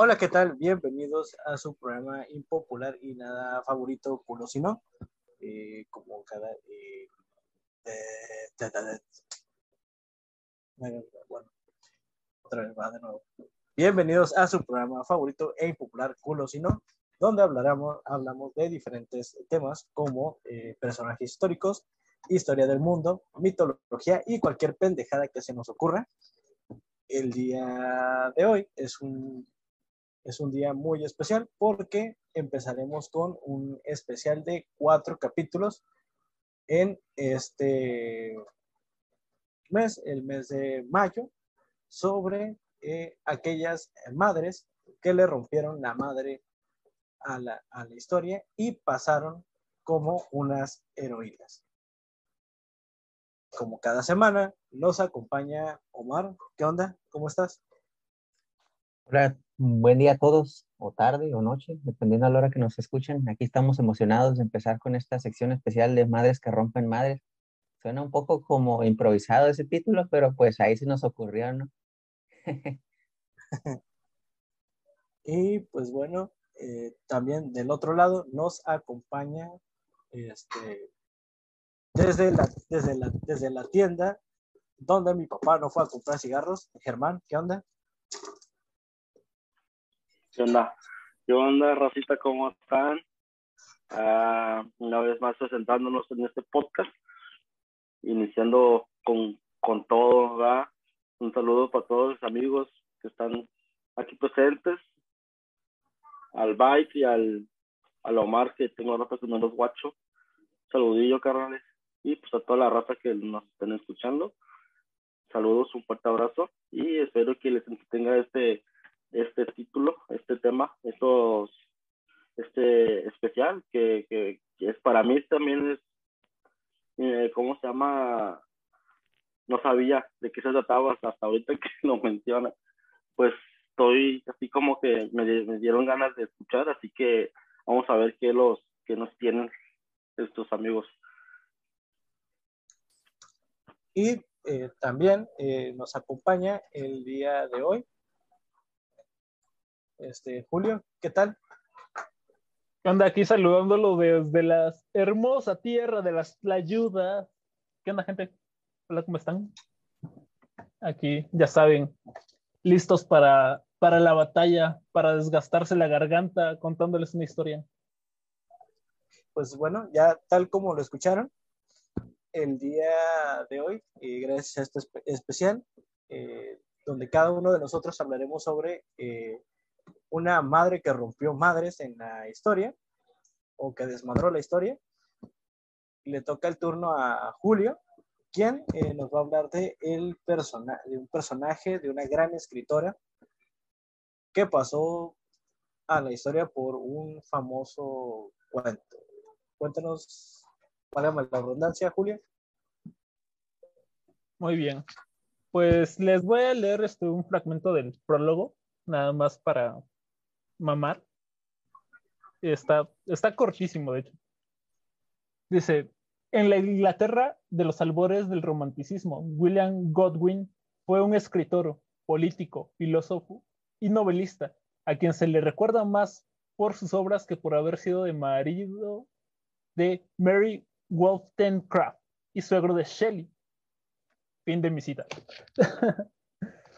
Hola, ¿qué tal? Bienvenidos a su programa impopular y nada favorito, culo si no. Eh, como cada. eh, bueno, otra vez va de nuevo. Bienvenidos a su programa favorito e impopular, culo si no, donde hablaremos, hablamos de diferentes temas como eh, personajes históricos, historia del mundo, mitología y cualquier pendejada que se nos ocurra. El día de hoy es un es un día muy especial porque empezaremos con un especial de cuatro capítulos en este mes, el mes de mayo, sobre eh, aquellas madres que le rompieron la madre a la, a la historia y pasaron como unas heroínas. Como cada semana, nos acompaña Omar. ¿Qué onda? ¿Cómo estás? Hola, buen día a todos, o tarde o noche, dependiendo a la hora que nos escuchen. Aquí estamos emocionados de empezar con esta sección especial de Madres que rompen madres. Suena un poco como improvisado ese título, pero pues ahí se nos ocurrió, ¿no? Y pues bueno, eh, también del otro lado nos acompaña este, desde, la, desde, la, desde la tienda donde mi papá no fue a comprar cigarros. Germán, ¿qué onda? ¿Qué onda? ¿Qué onda? ¿Cómo están? Ah, una vez más presentándonos en este podcast, iniciando con, con todo, ¿verdad? Un saludo para todos los amigos que están aquí presentes, al Bike y al, al Omar, que tengo rato que no los guacho. Saludillo, carnales. Y pues a toda la raza que nos estén escuchando. Saludos, un fuerte abrazo y espero que les entretenga este este título, este tema, estos, este especial, que, es para mí también es, eh, ¿cómo se llama? No sabía de qué se trataba hasta ahorita que lo menciona. Pues estoy así como que me, dieron ganas de escuchar, así que vamos a ver qué los que nos tienen estos amigos. Y eh, también eh, nos acompaña el día de hoy este, Julio, ¿qué tal? Anda aquí saludándolo desde la hermosa tierra de las Tlayudas. ¿Qué onda, gente? Hola, ¿cómo están? Aquí, ya saben, listos para, para la batalla, para desgastarse la garganta contándoles una historia. Pues bueno, ya tal como lo escucharon, el día de hoy, eh, gracias a este espe especial, eh, donde cada uno de nosotros hablaremos sobre eh, una madre que rompió madres en la historia o que desmadró la historia. Le toca el turno a Julio, quien eh, nos va a hablar de, el persona de un personaje, de una gran escritora que pasó a la historia por un famoso cuento. Cuéntanos, válgame la redundancia, Julio. Muy bien. Pues les voy a leer este, un fragmento del prólogo, nada más para mamar. Está, está cortísimo, de hecho. Dice, en la Inglaterra de los albores del romanticismo, William Godwin fue un escritor, político, filósofo y novelista, a quien se le recuerda más por sus obras que por haber sido de marido de Mary Wollstonecraft y suegro de Shelley. Fin de mi cita.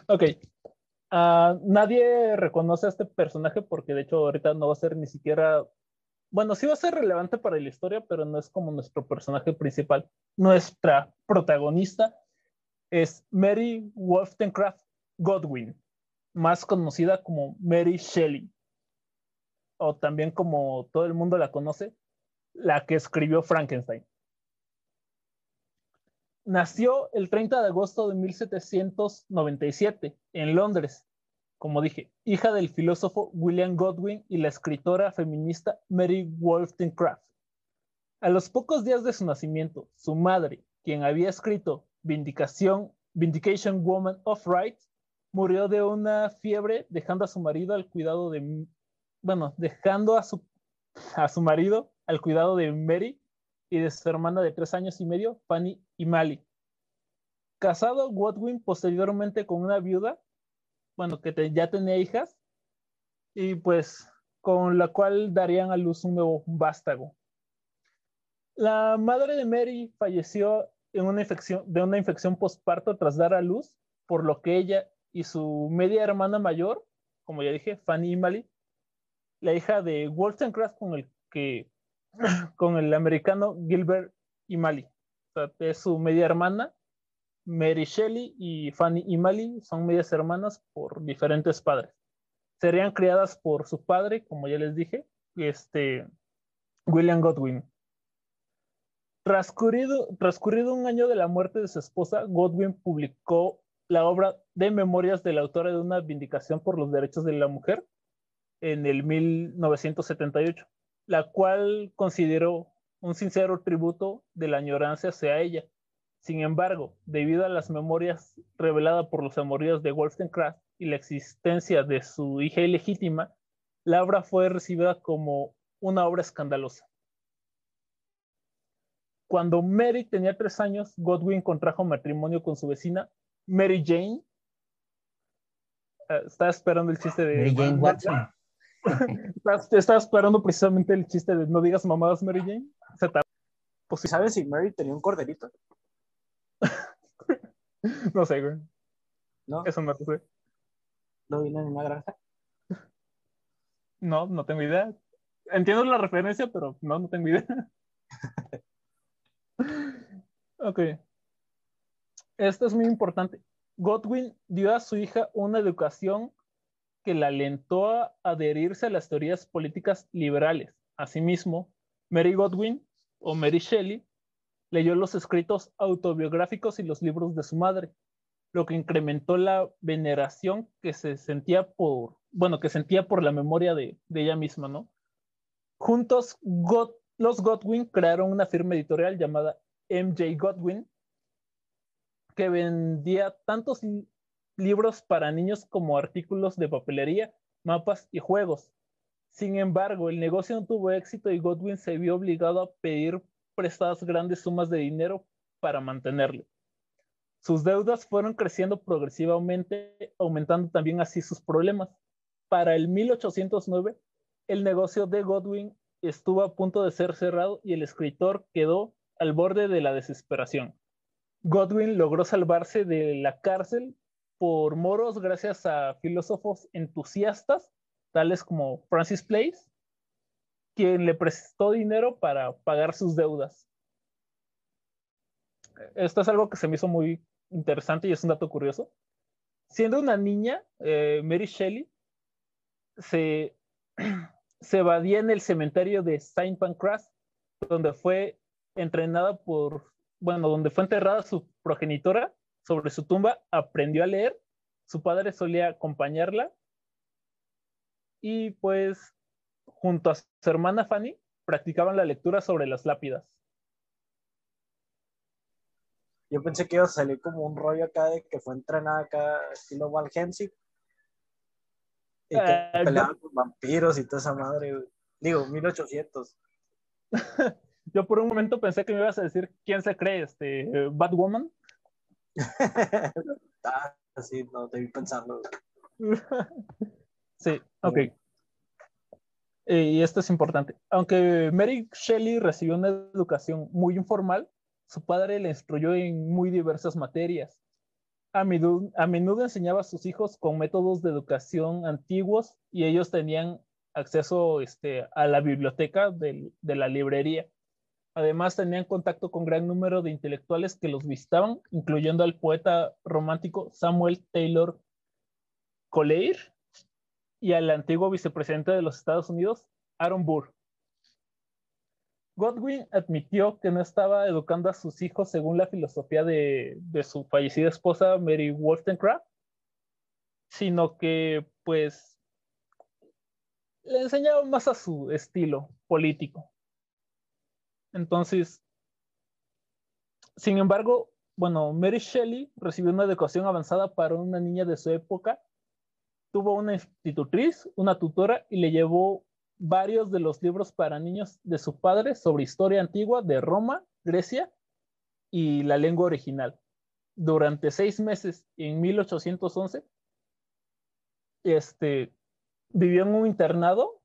ok, Uh, nadie reconoce a este personaje porque de hecho ahorita no va a ser ni siquiera, bueno, sí va a ser relevante para la historia, pero no es como nuestro personaje principal. Nuestra protagonista es Mary Wollstonecraft Godwin, más conocida como Mary Shelley, o también como todo el mundo la conoce, la que escribió Frankenstein. Nació el 30 de agosto de 1797 en Londres, como dije, hija del filósofo William Godwin y la escritora feminista Mary Wollstonecraft. A los pocos días de su nacimiento, su madre, quien había escrito Vindicación, Vindication Woman of Rights, murió de una fiebre dejando a su marido al cuidado de, bueno, dejando a su, a su marido al cuidado de Mary y de su hermana de tres años y medio, Fanny y Mali. Casado Godwin posteriormente con una viuda, bueno, que ya tenía hijas, y pues con la cual darían a luz un nuevo vástago. La madre de Mary falleció en una infección, de una infección postparto tras dar a luz, por lo que ella y su media hermana mayor, como ya dije, Fanny Imali, la hija de Wollstonecraft con el que con el americano Gilbert Imali. Es su media hermana. Mary Shelley y Fanny Imali son medias hermanas por diferentes padres. Serían criadas por su padre, como ya les dije, este William Godwin. Transcurrido, transcurrido un año de la muerte de su esposa, Godwin publicó la obra de memorias de la autora de una vindicación por los derechos de la mujer en el 1978, la cual consideró un sincero tributo de la añoranza hacia ella. Sin embargo, debido a las memorias reveladas por los amoríos de Wollstonecraft y la existencia de su hija ilegítima, la obra fue recibida como una obra escandalosa. Cuando Mary tenía tres años, Godwin contrajo matrimonio con su vecina Mary Jane. Uh, estaba esperando el chiste de... Mary Jane Watson. estaba esperando precisamente el chiste de no digas mamadas Mary Jane. Pues si sabes si Mary tenía un corderito. no sé, güey. ¿No? Eso no lo sé. ¿No vino en una granja? No, no tengo idea. Entiendo la referencia, pero no, no tengo idea. ok. Esto es muy importante. Godwin dio a su hija una educación que la alentó a adherirse a las teorías políticas liberales. Asimismo, Mary Godwin o Mary Shelley leyó los escritos autobiográficos y los libros de su madre, lo que incrementó la veneración que se sentía por, bueno, que sentía por la memoria de, ella misma, ¿no? Juntos, los Godwin crearon una firma editorial llamada MJ Godwin, que vendía tantos libros para niños como artículos de papelería, mapas y juegos. Sin embargo, el negocio no tuvo éxito y Godwin se vio obligado a pedir prestadas grandes sumas de dinero para mantenerlo. Sus deudas fueron creciendo progresivamente, aumentando también así sus problemas. Para el 1809, el negocio de Godwin estuvo a punto de ser cerrado y el escritor quedó al borde de la desesperación. Godwin logró salvarse de la cárcel por moros gracias a filósofos entusiastas, tales como Francis Place, quien le prestó dinero para pagar sus deudas. Esto es algo que se me hizo muy interesante y es un dato curioso. Siendo una niña, eh, Mary Shelley se, se evadía en el cementerio de Saint Pancras, donde fue entrenada por, bueno, donde fue enterrada su progenitora sobre su tumba, aprendió a leer, su padre solía acompañarla y pues junto a su hermana Fanny practicaban la lectura sobre las lápidas. Yo pensé que iba a salir como un rollo acá de que fue entrenada acá estilo Val Hensing. Y que Eh, peleaban con vampiros y toda esa madre. Digo, 1800. Yo por un momento pensé que me ibas a decir quién se cree, este, Batwoman. Ah, sí, no, pensando. güey. sí, ok. Eh, y esto es importante. Aunque Mary Shelley recibió una educación muy informal, su padre le instruyó en muy diversas materias. A menudo, a menudo enseñaba a sus hijos con métodos de educación antiguos y ellos tenían acceso este, a la biblioteca del- de la librería. Además, tenían contacto con gran número de intelectuales que los visitaban, incluyendo al poeta romántico Samuel Taylor Coleir y al antiguo vicepresidente de los Estados Unidos, Aaron Burr. Godwin admitió que no estaba educando a sus hijos según la filosofía de, de su fallecida esposa Mary Wollstonecraft, sino que pues le enseñaba más a su estilo político. Entonces, sin embargo, bueno, Mary Shelley recibió una educación avanzada para una niña de su época. Tuvo una institutriz, una tutora y le llevó varios de los libros para niños de su padre sobre historia antigua de Roma, Grecia y la lengua original. Durante seis meses, en 1811, este, vivió en un internado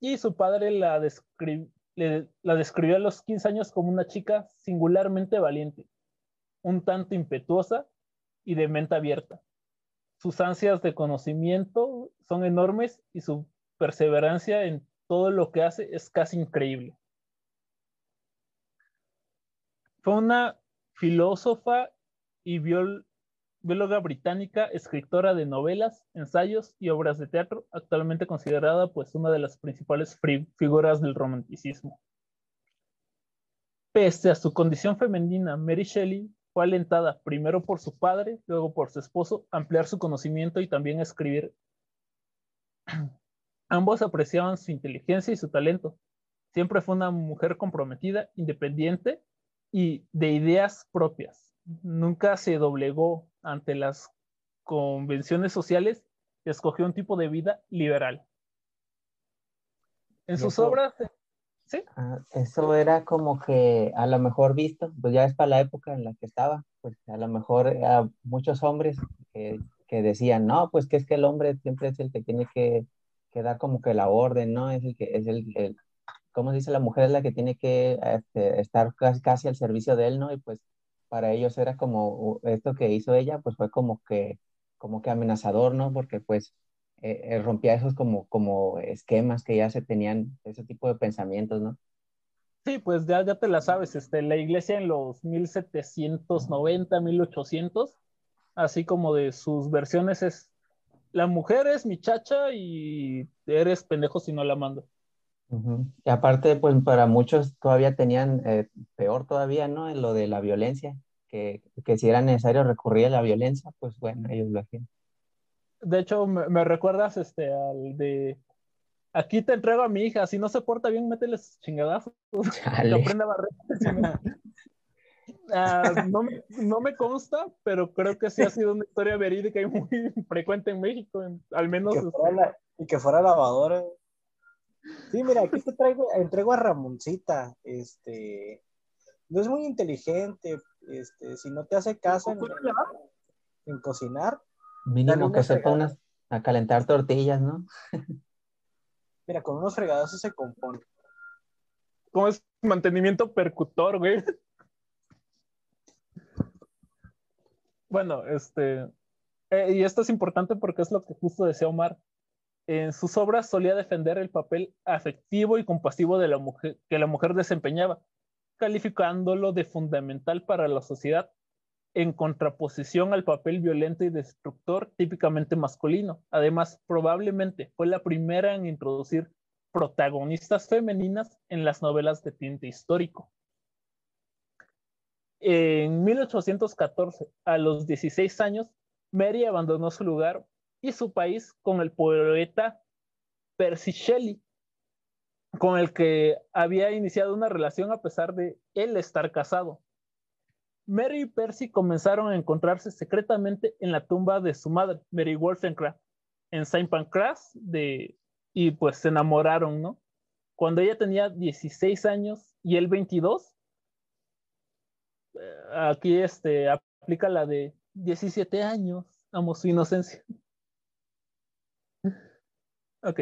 y su padre la, la describió a los 15 años como una chica singularmente valiente, un tanto impetuosa y de mente abierta. Sus ansias de conocimiento son enormes y su perseverancia en todo lo que hace es casi increíble. Fue una filósofa y bióloga británica, escritora de novelas, ensayos y obras de teatro, actualmente considerada pues una de las principales figuras del romanticismo. Pese a su condición femenina, Mary Shelley fue alentada primero por su padre, luego por su esposo, a ampliar su conocimiento y también a escribir. Ambos apreciaban su inteligencia y su talento. Siempre fue una mujer comprometida, independiente y de ideas propias. Nunca se doblegó ante las convenciones sociales y escogió un tipo de vida liberal. En sus obras ¿Sí? Ah, eso era como que a lo mejor visto, pues ya es para la época en la que estaba, pues a lo mejor a muchos hombres que, que, decían, no, pues que es que el hombre siempre es el que tiene que, que dar como que la orden, ¿no? Es el que es el, el ¿cómo se dice? La mujer es la que tiene que este, estar casi, casi al servicio de él, ¿no? Y pues para ellos era como esto que hizo ella, pues fue como que, como que amenazador, ¿no? Porque pues eh, eh, rompía esos como, como esquemas que ya se tenían, ese tipo de pensamientos, ¿no? Sí, pues ya, ya te la sabes, este, la iglesia en los 1790, 1800, así como de sus versiones es, la mujer es mi chacha y eres pendejo si no la mando. Y aparte, pues para muchos todavía tenían, eh, peor todavía, ¿no? En lo de la violencia, que, que si era necesario recurrir a la violencia, pues bueno, ellos lo hacían de hecho, me, recuerdas este, al de. Aquí te entrego a mi hija, si no se porta bien, mételes chingadazos. Que aprenda a barrer. Ah, no, me, no, me consta, pero creo que sí ha sido una historia verídica y muy frecuente en México, al menos. Y que, fuera y que fuera lavadora. Sí, mira, aquí te traigo, entrego a Ramoncita. Este, no es muy inteligente. Este, si no te hace caso en, en cocinar, Mínimo que sepa unas, a calentar tortillas, ¿no? Mira, con unos fregados se compone. ¿Cómo es mantenimiento percutor, güey? Bueno, este. Eh, y esto es importante porque es lo que justo decía Omar. En sus obras solía defender el papel afectivo y compasivo de la mujer, que la mujer desempeñaba, calificándolo de fundamental para la sociedad en contraposición al papel violento y destructor típicamente masculino. Además, probablemente fue la primera en introducir protagonistas femeninas en las novelas de tinte histórico. En 1814, a los 16 años, Mary abandonó su lugar y su país con el poeta Percy Shelley, con el que había iniciado una relación a pesar de él estar casado. Mary y Percy comenzaron a encontrarse secretamente en la tumba de su madre, Mary Wollstonecraft, en Saint Pancras, de, y pues se enamoraron, ¿no? Cuando ella tenía 16 años y él 22, eh, aquí este, aplica la de 17 años, amo su inocencia. Ok.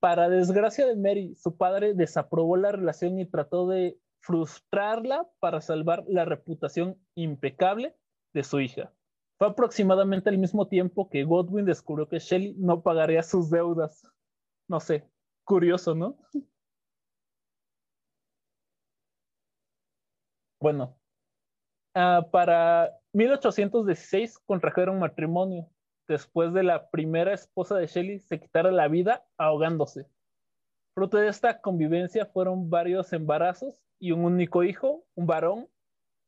Para desgracia de Mary, su padre desaprobó la relación y trató de frustrarla para salvar la reputación impecable de su hija. Fue aproximadamente al mismo tiempo que Godwin descubrió que Shelley no pagaría sus deudas. No sé, curioso, ¿no? Bueno, uh, para 1816 contrajeron matrimonio. Después de la primera esposa de Shelley se quitara la vida ahogándose. Fruto de esta convivencia fueron varios embarazos y un único hijo, un varón.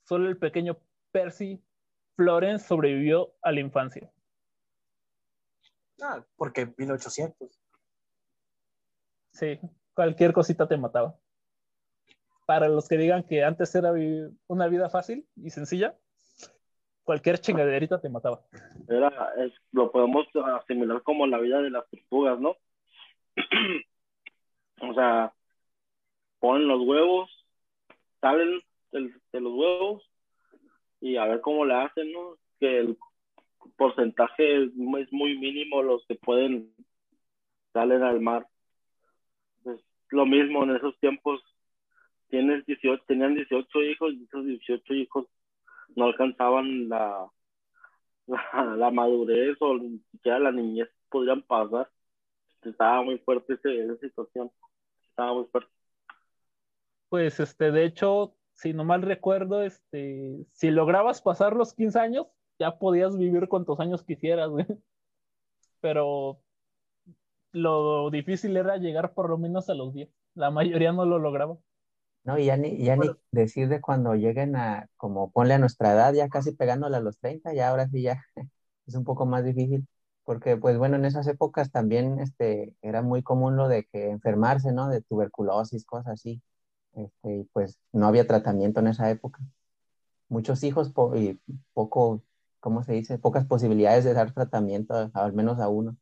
Solo el pequeño Percy Florence sobrevivió a la infancia. Ah, porque 1800. Sí, cualquier cosita te mataba. Para los que digan que antes era una vida fácil y sencilla, cualquier chingaderita te mataba. Era, lo podemos asimilar como la vida de las tortugas, ¿no? O sea, ponen los huevos, salen de, los huevos y a ver cómo le hacen, ¿no? Que el porcentaje es, muy mínimo los que pueden salen al mar. Lo mismo en esos tiempos, tienes 18, tenían 18 hijos y esos 18 hijos no alcanzaban la, la, la madurez o ni siquiera la niñez podrían pasar. Estaba muy fuerte esa situación, estaba muy fuerte. Pues, este, de hecho, si no mal recuerdo, este, si lograbas pasar los 15 años, ya podías vivir cuantos años quisieras, güey. Pero lo difícil era llegar por lo menos a los 10. La mayoría no lo lograba. No, y ya ni, ya ni decir de cuando lleguen a, como ponle a nuestra edad, ya casi pegándole a los 30, ya ahora sí ya es un poco más difícil. Porque, pues bueno, en esas épocas también este, era muy común lo de que enfermarse, ¿no? De tuberculosis, cosas así. Este, y pues no había tratamiento en esa época. Muchos hijos po- y poco, ¿cómo se dice? Pocas posibilidades de dar tratamiento, a- al menos a uno.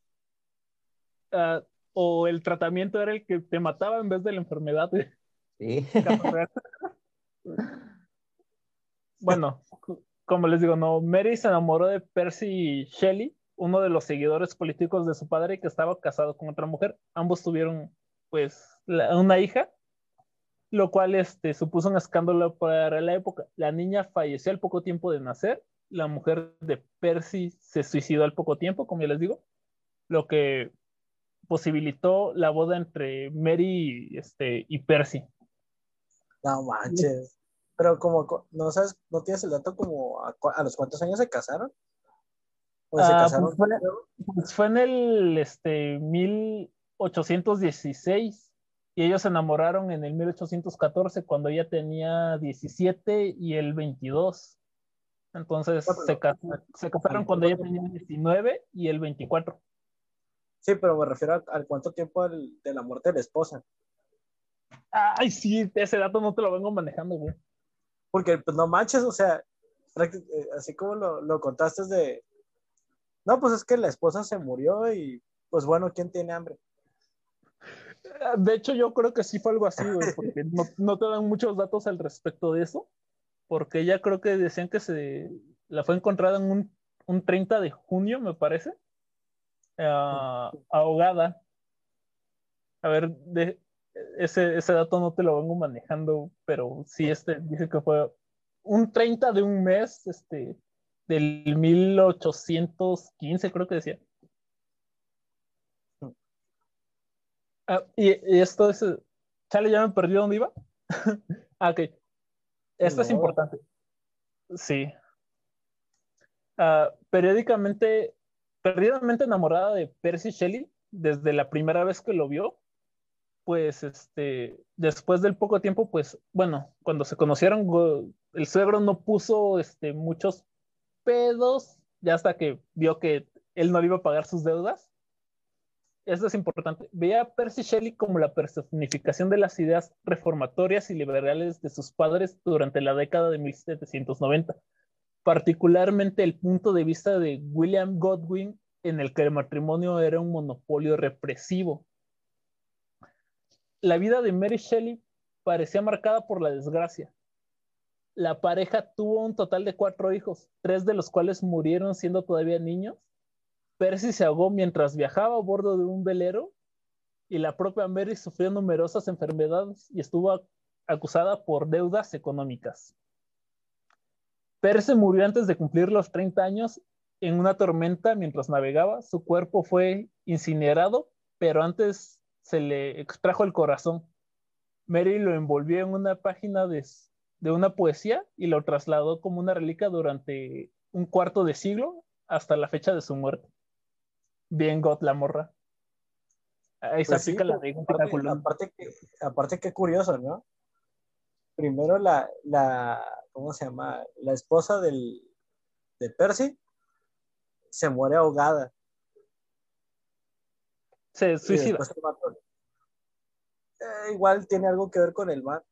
Ah, o el tratamiento era el que te mataba en vez de la enfermedad. bueno, como les digo, no, Mary se enamoró de Percy Shelley, uno de los seguidores políticos de su padre que estaba casado con otra mujer. Ambos tuvieron, pues, una hija, lo cual este, supuso un escándalo para la época. La niña falleció al poco tiempo de nacer, la mujer de Percy se suicidó al poco tiempo, como ya les digo, lo que posibilitó la boda entre Mary y, este, y Percy. No manches. Pero como, co- no sabes, no tienes el dato como a, los cuántos años se casaron. ¿O se Ah, casaron? pues fue, pues fue en el este, 1816 y ellos se enamoraron en el 1814 cuando ella tenía 17 y él 22. Entonces No, se, cas- se casaron cuando ella tenía 19 y él 24. Sí, pero me refiero al cuánto tiempo del- de la muerte de la esposa. Ay, sí, ese dato no te lo vengo manejando, güey. Porque, pues no manches, o sea, eh, así como lo, lo contaste de. No, pues es que la esposa se murió y, pues bueno, ¿quién tiene hambre? De hecho, yo creo que sí fue algo así, güey, porque no, no te dan muchos datos al respecto de eso, porque ella creo que decían que se la fue encontrada en un, un 30 de junio, me parece, ah, ahogada. A ver, de, ese, ese dato no te lo vengo manejando, pero sí, este dice que fue un 30 de un mes, este, del 1815, creo que decía. Ah, y, y esto es. Chale, ya me perdí dónde iba. ah, ok. Esto es importante. Sí. Ah, periódicamente, perdidamente enamorada de Percy Shelley, desde la primera vez que lo vio, pues este, después del poco tiempo, pues, bueno, cuando se conocieron, el suegro no puso este, muchos pedos, ya hasta que vio que él no iba a pagar sus deudas. Esto es importante. Veía a Percy Shelley como la personificación de las ideas reformatorias y liberales de sus padres durante la década de 1790, particularmente el punto de vista de William Godwin en el que el matrimonio era un monopolio represivo. La vida de Mary Shelley parecía marcada por la desgracia. La pareja tuvo un total de cuatro hijos, tres de los cuales murieron siendo todavía niños. Percy se ahogó mientras viajaba a bordo de un velero y la propia Mary sufrió numerosas enfermedades y estuvo acusada por deudas económicas. Percy murió antes de cumplir los 30 años en una tormenta mientras navegaba. Su cuerpo fue incinerado, pero antes se le extrajo el corazón. Mary lo envolvió en una página de, de una poesía y lo trasladó como una reliquia durante un cuarto de siglo hasta la fecha de su muerte. Bien, God, la morra. Ahí se Pues sí, aplica la pues, regla aparte, aparte que, aparte qué curioso, ¿no? Primero la, la, ¿cómo se llama? La esposa del, de Percy se muere ahogada. Se suicida. Eh, igual tiene algo que ver con el mar.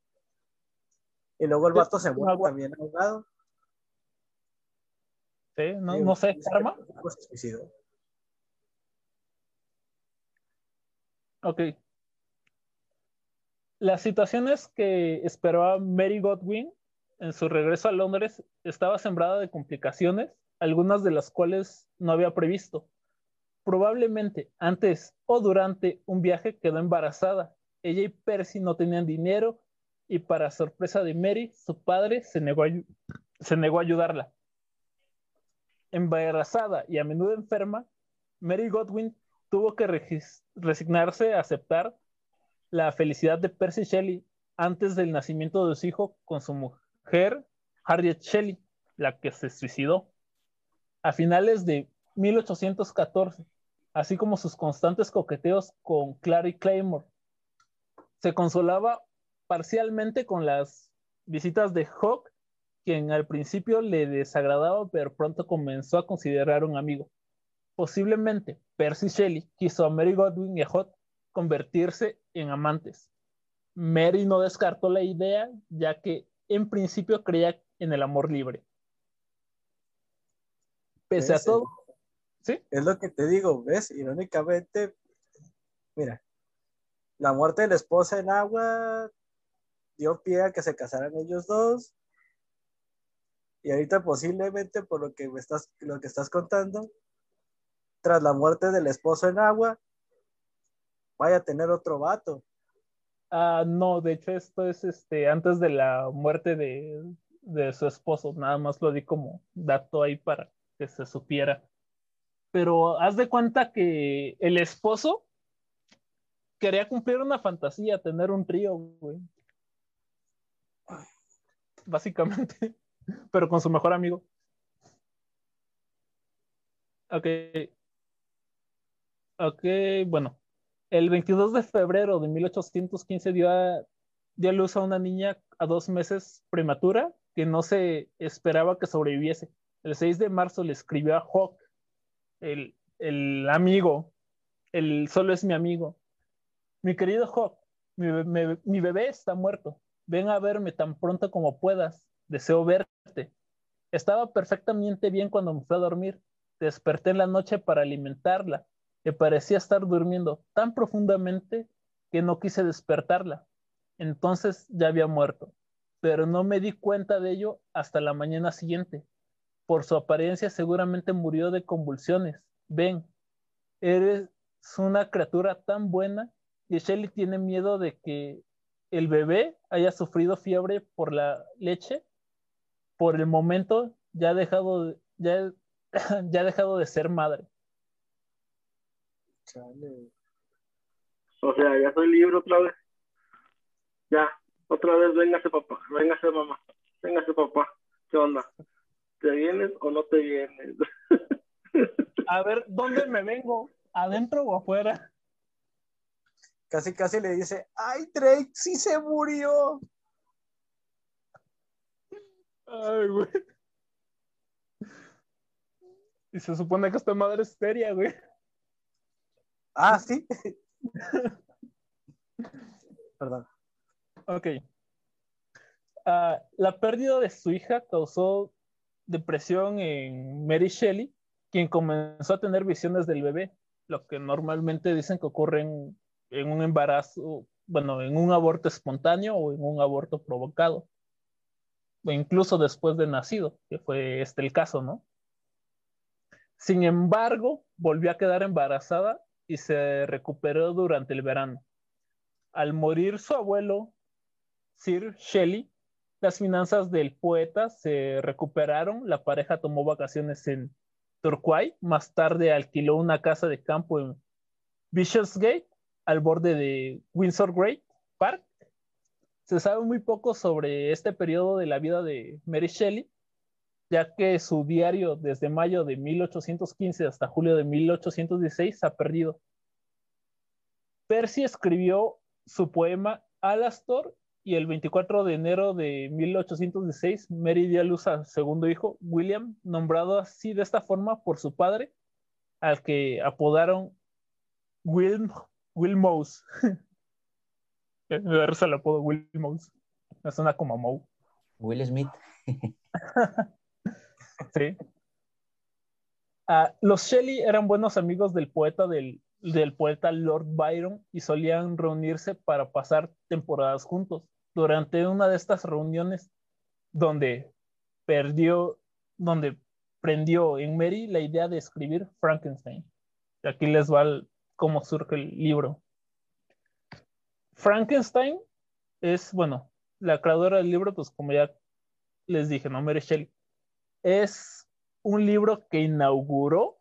Y luego el vato se muere también ahogado. Sí, no, Sí, no sé, karma. Ok. Las situaciones que esperaba Mary Godwin en su regreso a Londres estaba sembrada de complicaciones, algunas de las cuales no había previsto. Probablemente antes o durante un viaje quedó embarazada. Ella y Percy no tenían dinero y para sorpresa de Mary, su padre se negó a, se negó ayudarla. Embarazada y a menudo enferma, Mary Godwin tuvo que resignarse a aceptar la felicidad de Percy Shelley antes del nacimiento de su hijo con su mujer Harriet Shelley, la que se suicidó. A finales de 1814, así como sus constantes coqueteos con Clary Claymore. Se consolaba parcialmente con las visitas de Hawk, quien al principio le desagradaba, pero pronto comenzó a considerar un amigo. Posiblemente Percy Shelley quiso a Mary Godwin y a Hawk convertirse en amantes. Mary no descartó la idea, ya que en principio creía en el amor libre. Pese a todo, es lo que te digo, ¿ves? Irónicamente, mira, la muerte de la esposa en agua dio pie a que se casaran ellos dos. Y ahorita posiblemente por lo que me estás, lo que estás contando, tras la muerte del esposo en agua, vaya a tener otro vato. Ah, no, de hecho esto es este antes de la muerte de, de su esposo, nada más lo di como dato ahí para que se supiera pero haz de cuenta que el esposo quería cumplir una fantasía, tener un trío, güey. Básicamente, pero con su mejor amigo. Ok. Ok, bueno. El 22 de febrero de 1815 dio a, luz a una niña a dos meses prematura que no se esperaba que sobreviviese. El 6 de marzo le escribió a Hawk el, amigo, el solo es mi amigo. Mi querido Hawk, mi, bebé está muerto. Ven a verme tan pronto como puedas. Deseo verte. Estaba perfectamente bien cuando me fui a dormir. Desperté en la noche para alimentarla, que parecía estar durmiendo tan profundamente que no quise despertarla. Entonces ya había muerto, pero no me di cuenta de ello hasta la mañana siguiente. Por su apariencia seguramente murió de convulsiones. Ven, eres una criatura tan buena y Shelly tiene miedo de que el bebé haya sufrido fiebre por la leche. Por el momento ya ha dejado de, ya, ya ha dejado de ser madre. O sea, ya soy libre otra vez. Ya, otra vez, véngase papá, véngase mamá, véngase papá. ¿Qué onda? ¿Te vienes o no te vienes? A ver, ¿dónde me vengo? ¿Adentro o afuera? Casi, casi le dice, ¡ay, Drake, sí se murió! Ay, güey. Y se supone que esta madre es seria, güey. Ah, sí. Perdón. Ok. Ah, la pérdida de su hija causó depresión en Mary Shelley, quien comenzó a tener visiones del bebé, lo que normalmente dicen que ocurre en, un embarazo, bueno, en un aborto espontáneo o en un aborto provocado, o incluso después de nacido, que fue este el caso, ¿no? Sin embargo, volvió a quedar embarazada y se recuperó durante el verano. Al morir su abuelo, Sir Shelley, las finanzas del poeta se recuperaron, la pareja tomó vacaciones en Torquay, más tarde alquiló una casa de campo en Bishopsgate, al borde de Windsor Great Park. Se sabe muy poco sobre este periodo de la vida de Mary Shelley, ya que su diario desde mayo de 1815 hasta julio de 1816 se ha perdido. Percy escribió su poema Alastor y el 24 de enero de 1816, Mary dio a luz a segundo hijo, William, nombrado así de esta forma por su padre, al que apodaron Will, Will Mouse. Me el apodo Will Mouse. Me suena como Moe. Will Smith. sí. Ah, los Shelley eran buenos amigos del poeta del, del poeta Lord Byron y solían reunirse para pasar temporadas juntos durante una de estas reuniones donde perdió, donde prendió en Mary la idea de escribir Frankenstein. Aquí les va cómo surge el libro. Frankenstein es, bueno, la creadora del libro, pues como ya les dije, ¿no? Mary Shelley. Es un libro que inauguró,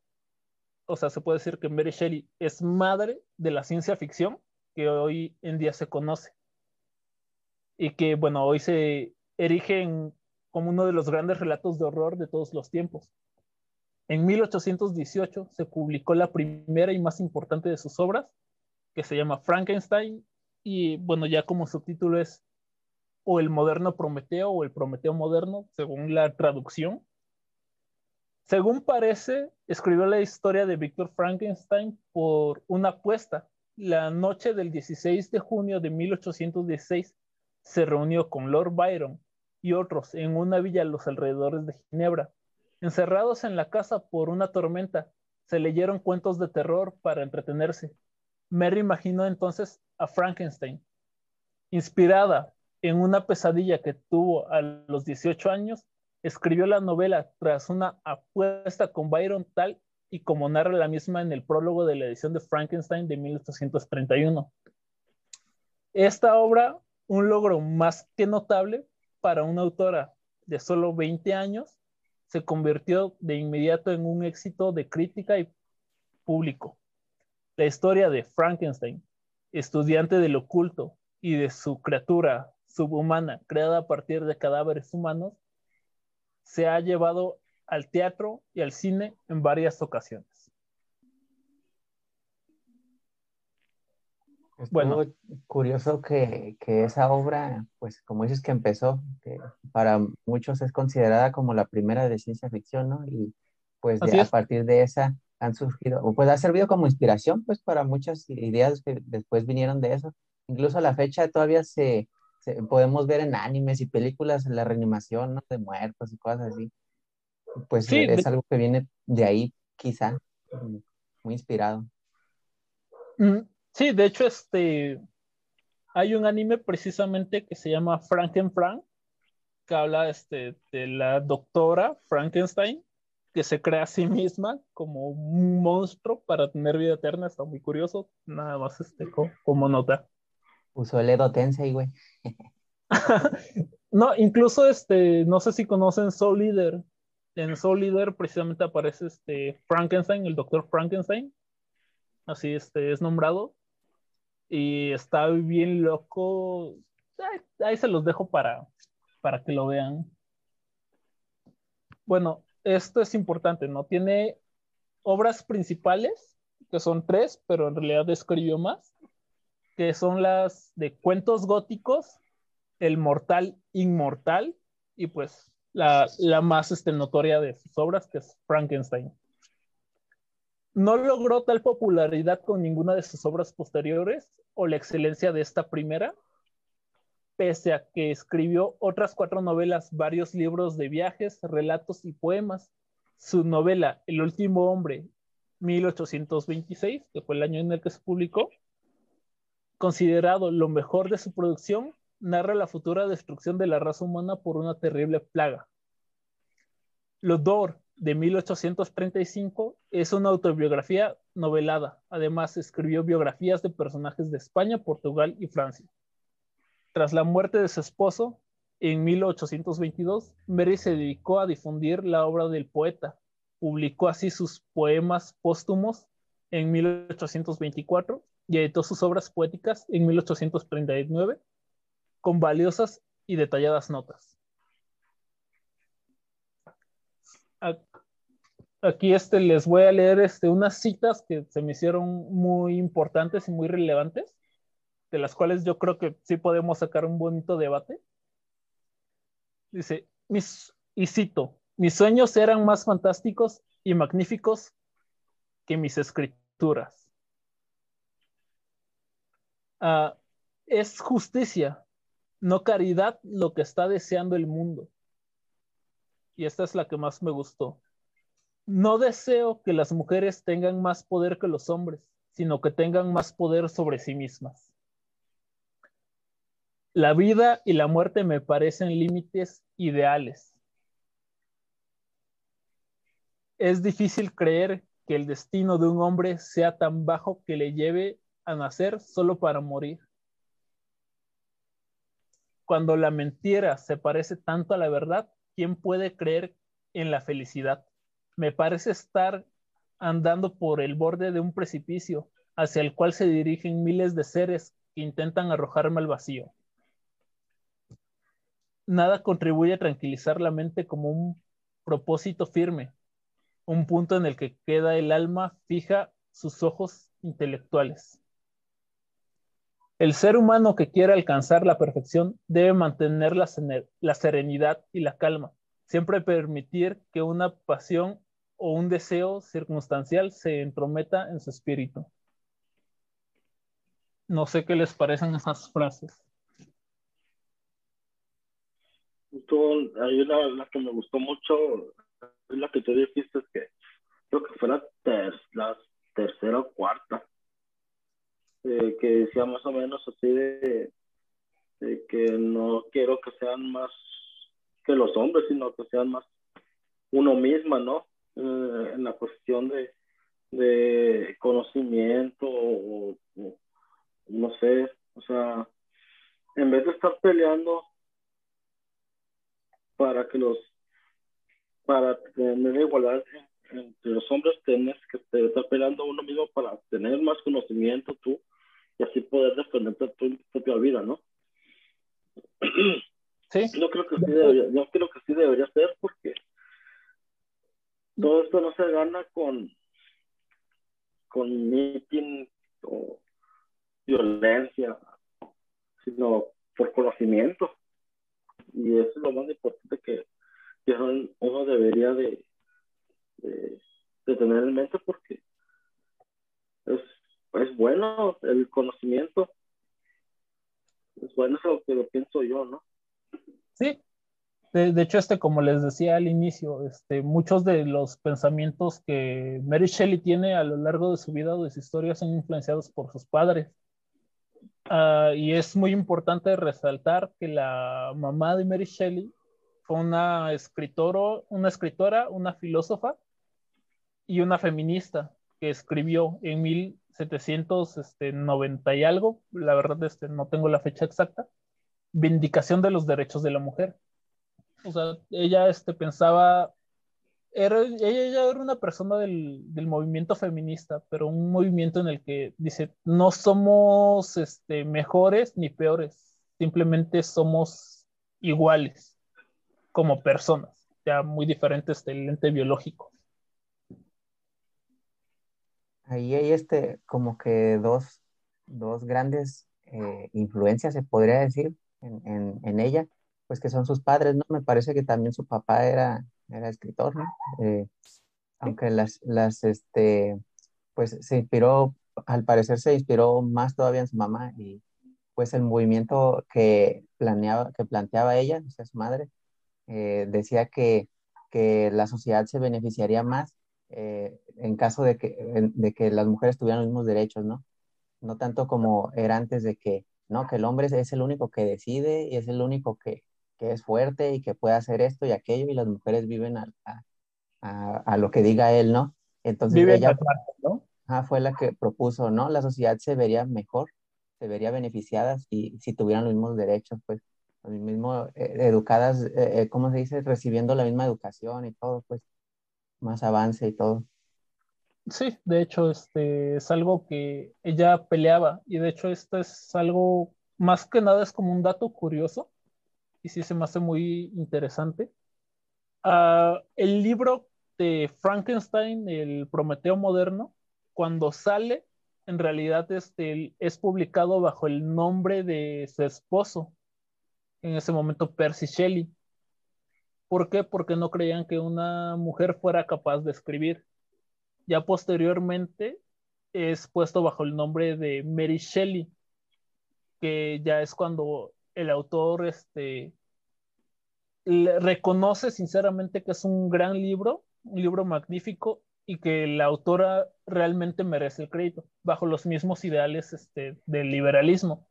o sea, se puede decir que Mary Shelley es madre de la ciencia ficción que hoy en día se conoce. Y que, bueno, hoy se erige como uno de los grandes relatos de horror de todos los tiempos. En 1818 se publicó la primera y más importante de sus obras, que se llama Frankenstein, y bueno, ya como subtítulo es o el moderno Prometeo o el Prometeo moderno, según la traducción. Según parece, escribió la historia de Víctor Frankenstein por una apuesta. La noche del 16 de junio de 1816 se reunió con Lord Byron y otros en una villa a los alrededores de Ginebra. Encerrados en la casa por una tormenta, se leyeron cuentos de terror para entretenerse. Mary imaginó entonces a Frankenstein. Inspirada en una pesadilla que tuvo a los 18 años, escribió la novela tras una apuesta con Byron tal y como narra la misma en el prólogo de la edición de Frankenstein de 1831. Esta obra, un logro más que notable para una autora de solo 20 años, se convirtió de inmediato en un éxito de crítica y público. La historia de Frankenstein, estudiante del oculto y de su criatura subhumana creada a partir de cadáveres humanos, se ha llevado al teatro y al cine en varias ocasiones. Bueno, curioso que, esa obra, pues como dices que empezó, que para muchos es considerada como la primera de ciencia ficción, ¿no? Y pues a partir de esa han surgido, o pues ha servido como inspiración, pues para muchas ideas que después vinieron de eso. Incluso a la fecha todavía se, podemos ver en animes y películas la reanimación de muertos y cosas así. Pues es algo que viene de ahí, quizá, muy inspirado. Mm, sí, de hecho, este hay un anime precisamente que se llama Frankenfrank, que habla este, de la doctora Frankenstein, que se crea a sí misma como un monstruo para tener vida eterna. Está muy curioso, nada más este, como nota. Usó el Edo Tensei, güey. no, incluso este, no sé si conocen Soul Leader. En Soul Leader precisamente aparece este Frankenstein, el doctor Frankenstein. Así este, es nombrado. Y está bien loco. Ahí, se los dejo para, para que lo vean. Bueno, esto es importante, ¿no? Tiene obras principales, que son tres, pero en realidad escribió más que son las de cuentos góticos, El Mortal Inmortal y pues la, más este, notoria de sus obras, que es Frankenstein. No logró tal popularidad con ninguna de sus obras posteriores o la excelencia de esta primera, pese a que escribió otras cuatro novelas, varios libros de viajes, relatos y poemas. Su novela El último hombre, 1826, que fue el año en el que se publicó, considerado lo mejor de su producción, narra la futura destrucción de la raza humana por una terrible plaga. L'Odor, de 1835, es una autobiografía novelada. Además, escribió biografías de personajes de España, Portugal y Francia. Tras la muerte de su esposo, en 1822, Mary se dedicó a difundir la obra del poeta. Publicó así sus poemas póstumos en 1824 y editó sus obras poéticas en 1839 con valiosas y detalladas notas. Aquí este, les voy a leer este, unas citas que se me hicieron muy importantes y muy relevantes, de las cuales yo creo que sí podemos sacar un bonito debate. Dice, mis, y cito, mis sueños eran más fantásticos y magníficos que mis escrituras Ah, es justicia, no caridad lo que está deseando el mundo. Y esta es la que más me gustó. No deseo que las mujeres tengan más poder que los hombres, sino que tengan más poder sobre sí mismas. La vida y la muerte me parecen límites ideales. Es difícil creer que el destino de un hombre sea tan bajo que le lleve a nacer solo para morir. Cuando la mentira se parece tanto a la verdad, ¿quién puede creer en la felicidad? Me parece estar andando por el borde de un precipicio hacia el cual se dirigen miles de seres que intentan arrojarme al vacío. Nada contribuye a tranquilizar la mente como un propósito firme, un punto en el que queda el alma fija sus ojos intelectuales. El ser humano que quiere alcanzar la perfección debe mantener la, la, serenidad y la calma, siempre permitir que una pasión o un deseo circunstancial se entrometa en su espíritu. No sé qué les parecen esas frases. hay una la que me gustó mucho, es la que tú dijiste, que creo que fue la, la tercera o cuarta, eh, que decía más o menos así de, que no quiero que sean más que los hombres, sino que sean más uno misma, ¿no? Eh, en la cuestión de, de conocimiento o, no sé, o sea, en vez de estar peleando para que los para tener igualdad entre los hombres tienes que estar peleando uno mismo para tener más conocimiento tú y así poder defenderte tu propia vida, ¿no? Sí. Yo creo que sí debería, yo creo que sí debería ser porque todo esto no se gana con con meeting o violencia, sino por conocimiento. Y eso es lo más importante que, uno debería de, de, tener en mente porque es, es bueno el conocimiento. Es bueno eso que lo pienso yo, ¿no? Sí, de, hecho, este, como les decía al inicio, este, muchos de los pensamientos que Mary Shelley tiene a lo largo de su vida o de su historia son influenciados por sus padres. Ah, y es muy importante resaltar que la mamá de Mary Shelley fue una, escritora, una escritora, una filósofa y una feminista que escribió en 1790 y algo, la verdad este, no tengo la fecha exacta, Vindicación de los Derechos de la Mujer. O sea, ella este, pensaba era, ella era una persona del, del, movimiento feminista, pero un movimiento en el que dice, no somos este, mejores ni peores, simplemente somos iguales como personas, ya muy diferentes del ente biológico. Ahí hay este, como que dos, dos grandes eh, influencias, se podría decir, en, en, en ella, pues que son sus padres, ¿no? Me parece que también su papá era era escritor, ¿no? Eh, aunque las, las, este, pues se inspiró, al parecer se inspiró más todavía en su mamá y pues el movimiento que planeaba, que planteaba ella, o sea, su madre, eh, decía que, que, la sociedad se beneficiaría más eh, en caso de que, de que las mujeres tuvieran los mismos derechos, ¿no? No tanto como era antes de que, no, que el hombre es el único que decide y es el único que, que es fuerte y que puede hacer esto y aquello, y las mujeres viven a, a, a, lo que diga él, ¿no? Entonces ella ¿no? fue la que propuso, ¿no? La sociedad se vería mejor, se vería beneficiada si, si tuvieran los mismos derechos, pues, los mismos, eh, educadas, eh, eh, ¿cómo se dice? Recibiendo la misma educación y todo, pues, más avance y todo. Sí, de hecho, este es algo que ella peleaba y de hecho esto es algo, más que nada es como un dato curioso, y sí se me hace muy interesante. Ah, el libro de Frankenstein, el Prometeo moderno, cuando sale, en realidad este, es publicado bajo el nombre de su esposo, en ese momento Percy Shelley. ¿Por qué? Porque no creían que una mujer fuera capaz de escribir. Ya posteriormente es puesto bajo el nombre de Mary Shelley, que ya es cuando el autor este, reconoce sinceramente que es un gran libro, un libro magnífico y que la autora realmente merece el crédito, bajo los mismos ideales este, del liberalismo,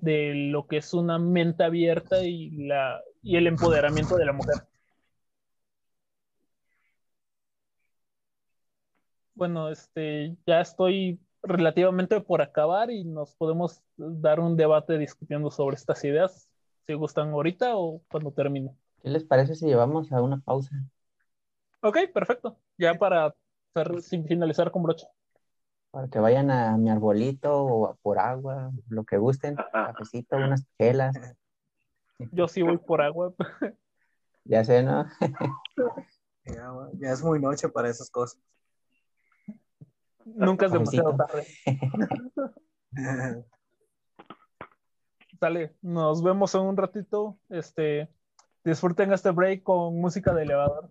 de lo que es una mente abierta y, la, y el empoderamiento de la mujer. bueno, este, ya estoy relativamente por acabar y nos podemos dar un debate discutiendo sobre estas ideas, si gustan ahorita o cuando termine. ¿Qué les parece si llevamos a una pausa? Ok, perfecto. Ya para sin finalizar con broche. Para que vayan a mi arbolito o por agua, lo que gusten, cafecito, unas chelas. Yo sí voy por agua. Ya sé, ¿no? ya, es muy noche para esas cosas. Nunca es demasiado tarde. Sale, nos vemos en un ratito. Este, disfruten este break con música de elevador.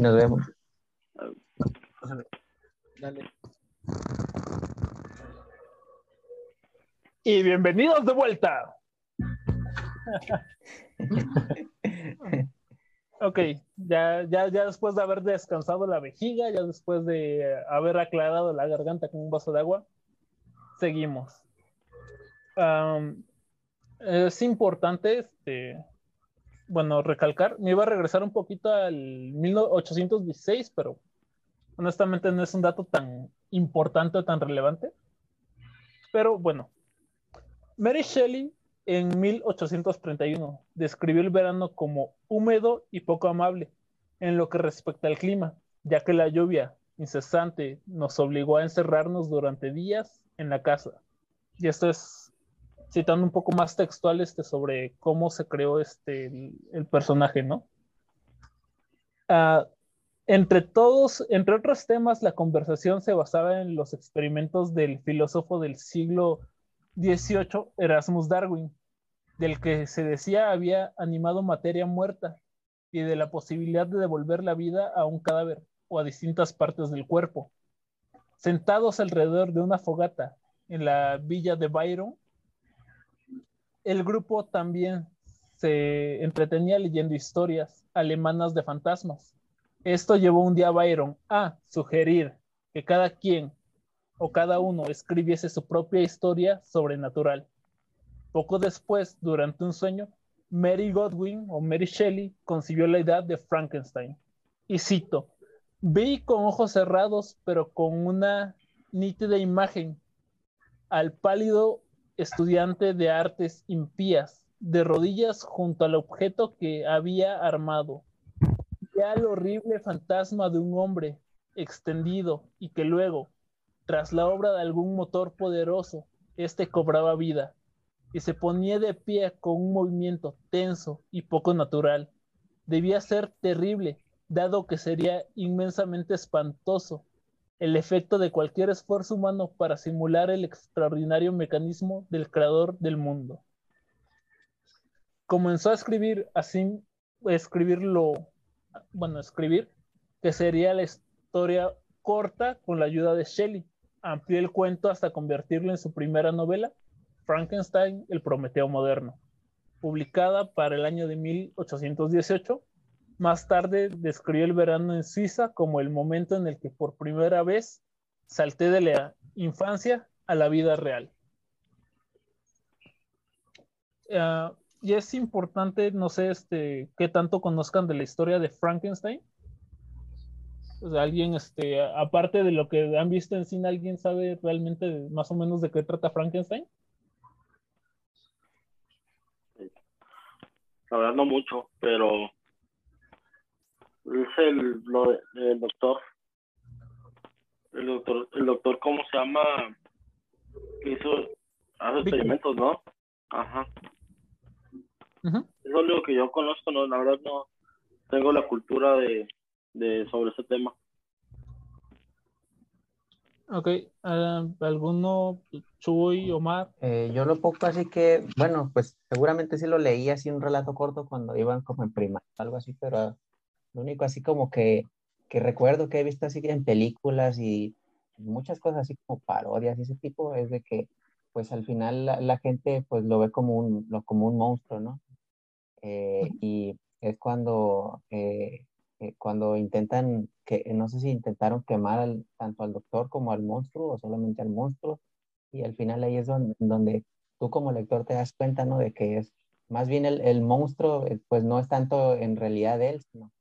Nos vemos. Dale. Y bienvenidos de vuelta. ok, ya, ya, ya después de haber descansado la vejiga, ya después de haber aclarado la garganta con un vaso de agua, seguimos. es importante este, bueno, recalcar, me iba a regresar un poquito al 1816, pero honestamente no es un dato tan importante o tan relevante. Pero bueno, Mary Shelley en 1831 describió el verano como húmedo y poco amable en lo que respecta al clima, ya que la lluvia incesante nos obligó a encerrarnos durante días en la casa. Y esto es citando un poco más textual este, sobre cómo se creó este, el, personaje, ¿no? Ah, entre todos, entre otros temas, la conversación se basaba en los experimentos del filósofo del siglo XVIII, Erasmus Darwin, del que se decía había animado materia muerta y de la posibilidad de devolver la vida a un cadáver o a distintas partes del cuerpo. Sentados alrededor de una fogata en la villa de Byron, el grupo también se entretenía leyendo historias alemanas de fantasmas. Esto llevó un día a Byron a sugerir que cada quien o cada uno escribiese su propia historia sobrenatural. Poco después, durante un sueño, Mary Godwin o Mary Shelley concibió la idea de Frankenstein. Y cito, vi con ojos cerrados, pero con una nítida imagen, al pálido estudiante de artes impías, de rodillas junto al objeto que había armado. Ya el horrible fantasma de un hombre extendido y que luego, tras la obra de algún motor poderoso, éste cobraba vida y se ponía de pie con un movimiento tenso y poco natural. Debía ser terrible, dado que sería inmensamente espantoso el efecto de cualquier esfuerzo humano para simular el extraordinario mecanismo del creador del mundo. Comenzó a escribir así, escribirlo, bueno, escribir, que sería la historia corta con la ayuda de Shelley. Amplió el cuento hasta convertirlo en su primera novela, Frankenstein, el Prometeo moderno, publicada para el año de 1818 más tarde describió el verano en Suiza como el momento en el que por primera vez salté de la infancia a la vida real. Ah, y es importante, no sé, este, qué tanto conozcan de la historia de Frankenstein. Sea, alguien, este, aparte de lo que han visto en cine, ¿alguien sabe realmente más o menos de qué trata Frankenstein? La verdad no mucho, pero es el, lo, el doctor. El doctor, el doctor, ¿cómo se llama? Que hizo, hace experimentos, ¿no? Ajá. Es lo único que yo conozco, no, la verdad no tengo la cultura de, de sobre ese tema. Ok, uh, ¿alguno, Chuy, Omar? Eh, yo lo poco así que, bueno, pues seguramente sí lo leí así un relato corto cuando iban como en prima, algo así, pero lo único así como que, que recuerdo que he visto así en películas y muchas cosas así como parodias y ese tipo es de que pues al final la, gente pues lo ve como un, lo, como un monstruo, ¿no? Eh, y es cuando, eh, eh, cuando intentan que no sé si intentaron quemar al- tanto al doctor como al monstruo o solamente al monstruo. Y al final ahí es donde, donde tú como lector te das cuenta, ¿no? De que es más bien el, el monstruo, eh, pues no es tanto en realidad él, sino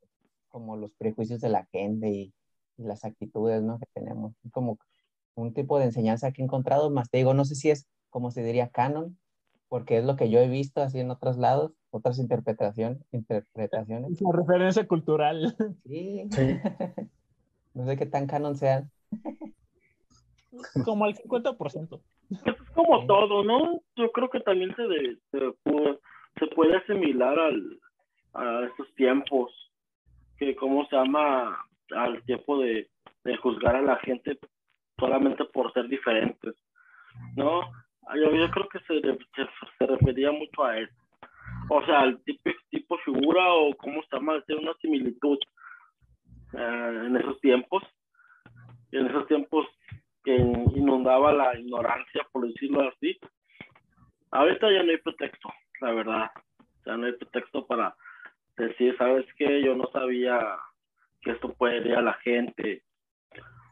como los prejuicios de la gente y, y las actitudes, ¿no? Que tenemos. Es como un tipo de enseñanza que he encontrado, más te digo, no sé si es como se diría canon, porque es lo que yo he visto así en otros lados, otras interpretaciones, interpretaciones. Es una referencia cultural. Sí. Sí. No sé qué tan canon sean. Como al 50%. Pues es como Sí. todo, ¿no? Yo creo que también se, de- se, puede, se puede asimilar al, a estos tiempos, que cómo se llama al tiempo de, juzgar a la gente solamente por ser diferentes, ¿no? Yo, yo creo que se, re- se, se refería mucho a eso. O sea, tipo, tipo figura o cómo se llama, hacer una similitud eh, en esos tiempos. En esos tiempos que inundaba la ignorancia, por decirlo así. Ahorita ya no hay pretexto, la verdad. Ya no hay pretexto para decir, ¿sabes qué? Yo no sabía que esto puede herir a la gente.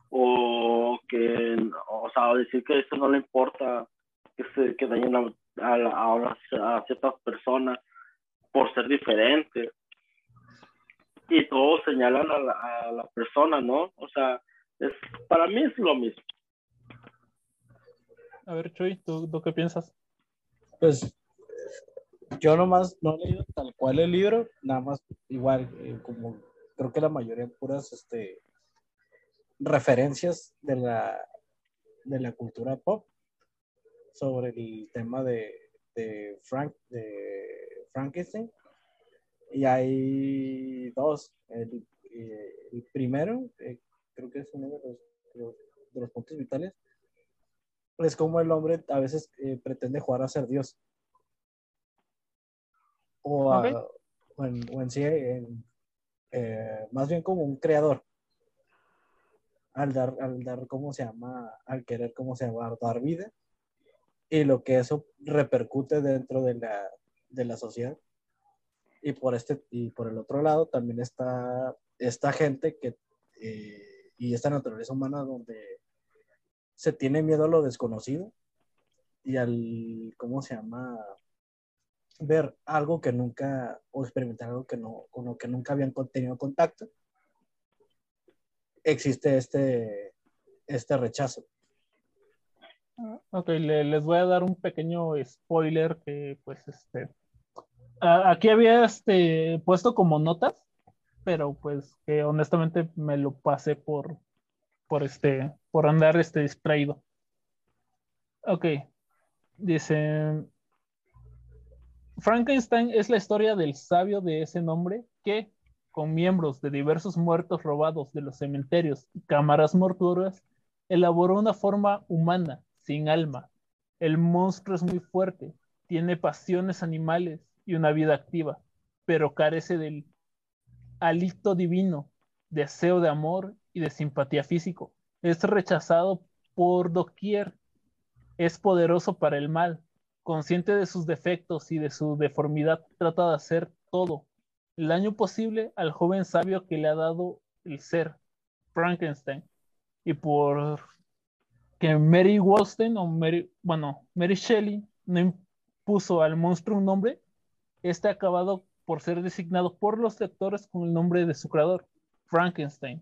O que, o sea, decir que eso no le importa, que, se, que dañen a, a, a ciertas personas por ser diferentes. Y todos señalan a la, a la persona, ¿no? O sea, es, para mí es lo mismo. A ver, Chuy, ¿tú, tú qué piensas? Pues yo nomás no he leído tal cual el libro, nada más igual, eh, como creo que la mayoría puras este, referencias de la, de la cultura pop sobre el tema de, de, Frank, de Frankenstein. Y hay dos. El, eh, primero, eh, creo que es uno de los, puntos vitales, es como el hombre a veces pretende jugar a ser Dios. O, a- Ok. o en, o en sí, en, eh, más bien como un creador. Al dar, al dar, ¿cómo se llama? Al querer, ¿cómo se llama? Dar vida. Y lo que eso repercute dentro de la, de la sociedad. Y por, este, y por el otro lado también está esta gente que, eh, y esta naturaleza humana donde se tiene miedo a lo desconocido y al, ¿cómo se llama? Ver algo que nunca, o experimentar algo que no, con lo que nunca habían tenido contacto. Existe este, este rechazo. Ok, le- les voy a dar un pequeño spoiler que pues este aquí había este puesto como notas, pero pues que honestamente me lo pasé por por este por andar este distraído. Ok. Dice Frankenstein es la historia del sabio de ese nombre que, con miembros de diversos muertos robados de los cementerios y cámaras mortuorias, elaboró una forma humana, sin alma. El monstruo es muy fuerte, tiene pasiones animales y una vida activa, pero carece del hálito divino, deseo de amor y de simpatía físico. Es rechazado por doquier, es poderoso para el mal, consciente de sus defectos y de su deformidad, trata de hacer todo el daño posible al joven sabio que le ha dado el ser, Frankenstein. Y por que Mary Wollstonecraft o Mary, bueno, Mary Shelley no impuso al monstruo un nombre, este ha acabado por ser designado por los lectores con el nombre de su creador, Frankenstein.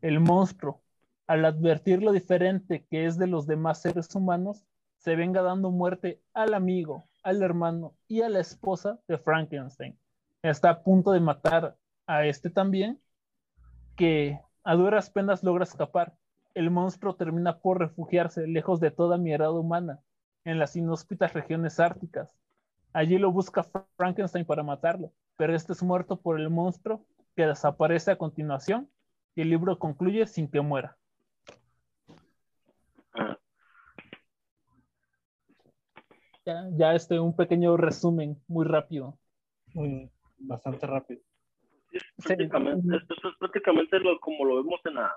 El monstruo, al advertir lo diferente que es de los demás seres humanos, se venga dando muerte al amigo, al hermano y a la esposa de Frankenstein. Está a punto de matar a este también, que a duras penas logra escapar. El monstruo termina por refugiarse lejos de toda mirada humana, en las inhóspitas regiones árticas. Allí lo busca Frankenstein para matarlo, pero este es muerto por el monstruo que desaparece a continuación y el libro concluye sin que muera. Ya, ya este un pequeño resumen muy rápido. Muy- bastante rápido. es Sí. prácticamente, esto es prácticamente lo, como lo vemos en, la-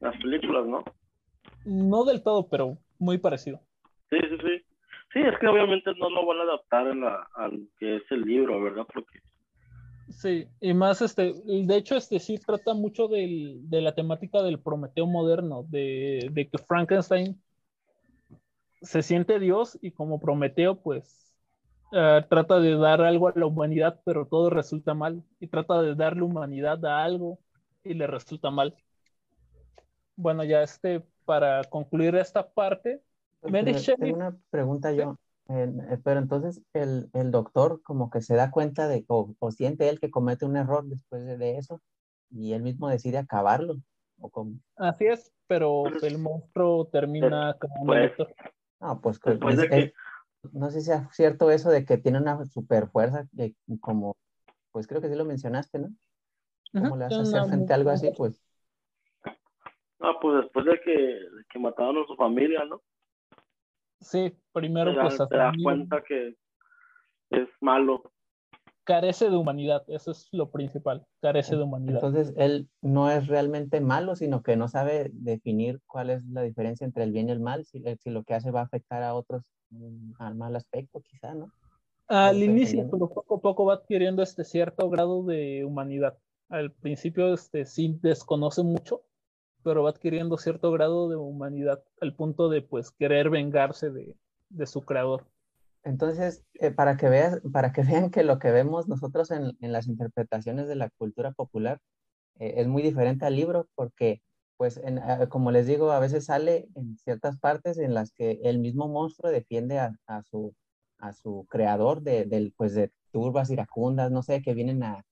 en las películas, ¿no? No del todo, pero muy parecido. Sí, sí, sí. Sí, es que obviamente no lo van a adaptar en la, al que es el libro, ¿verdad? Porque Sí, y más este, de hecho este sí trata mucho del, de la temática del Prometeo moderno, de, de, que Frankenstein se siente Dios y como Prometeo pues uh, trata de dar algo a la humanidad, pero todo resulta mal, y trata de darle humanidad a algo y le resulta mal. Bueno, ya este, para concluir esta parte, Mary Shelley... una pregunta yo. Eh, pero entonces el, el, doctor como que se da cuenta de, o, o, siente él que comete un error después de, de eso y él mismo decide acabarlo. ¿o como... Así es, pero el monstruo termina como un pues, No, pues que, es, que... no sé si es cierto eso de que tiene una super fuerza, que como, pues creo que sí lo mencionaste, ¿no? ¿Cómo le hace hacer frente a algo así? Pues. Ah, pues después de que, de que mataron a su familia, ¿no? Sí, primero te, pues te das cuenta que es malo. Carece de humanidad, eso es lo principal, carece de humanidad. Entonces él no es realmente malo, sino que no sabe definir cuál es la diferencia entre el bien y el mal, si, eh, si lo que hace va a afectar a otros mm, al mal aspecto, quizá, ¿no? Al inicio, pero poco a poco va adquiriendo este cierto grado de humanidad. Al principio este, sí desconoce mucho, pero va adquiriendo cierto grado de humanidad al punto de pues querer vengarse de, de su creador. Entonces, eh, para, que veas, para que vean que lo que vemos nosotros en, en las interpretaciones de la cultura popular eh, es muy diferente al libro porque, pues, en, eh, como les digo, a veces sale en ciertas partes en las que el mismo monstruo defiende a, a su, a su creador de, del, pues, de turbas iracundas, no sé, que vienen a,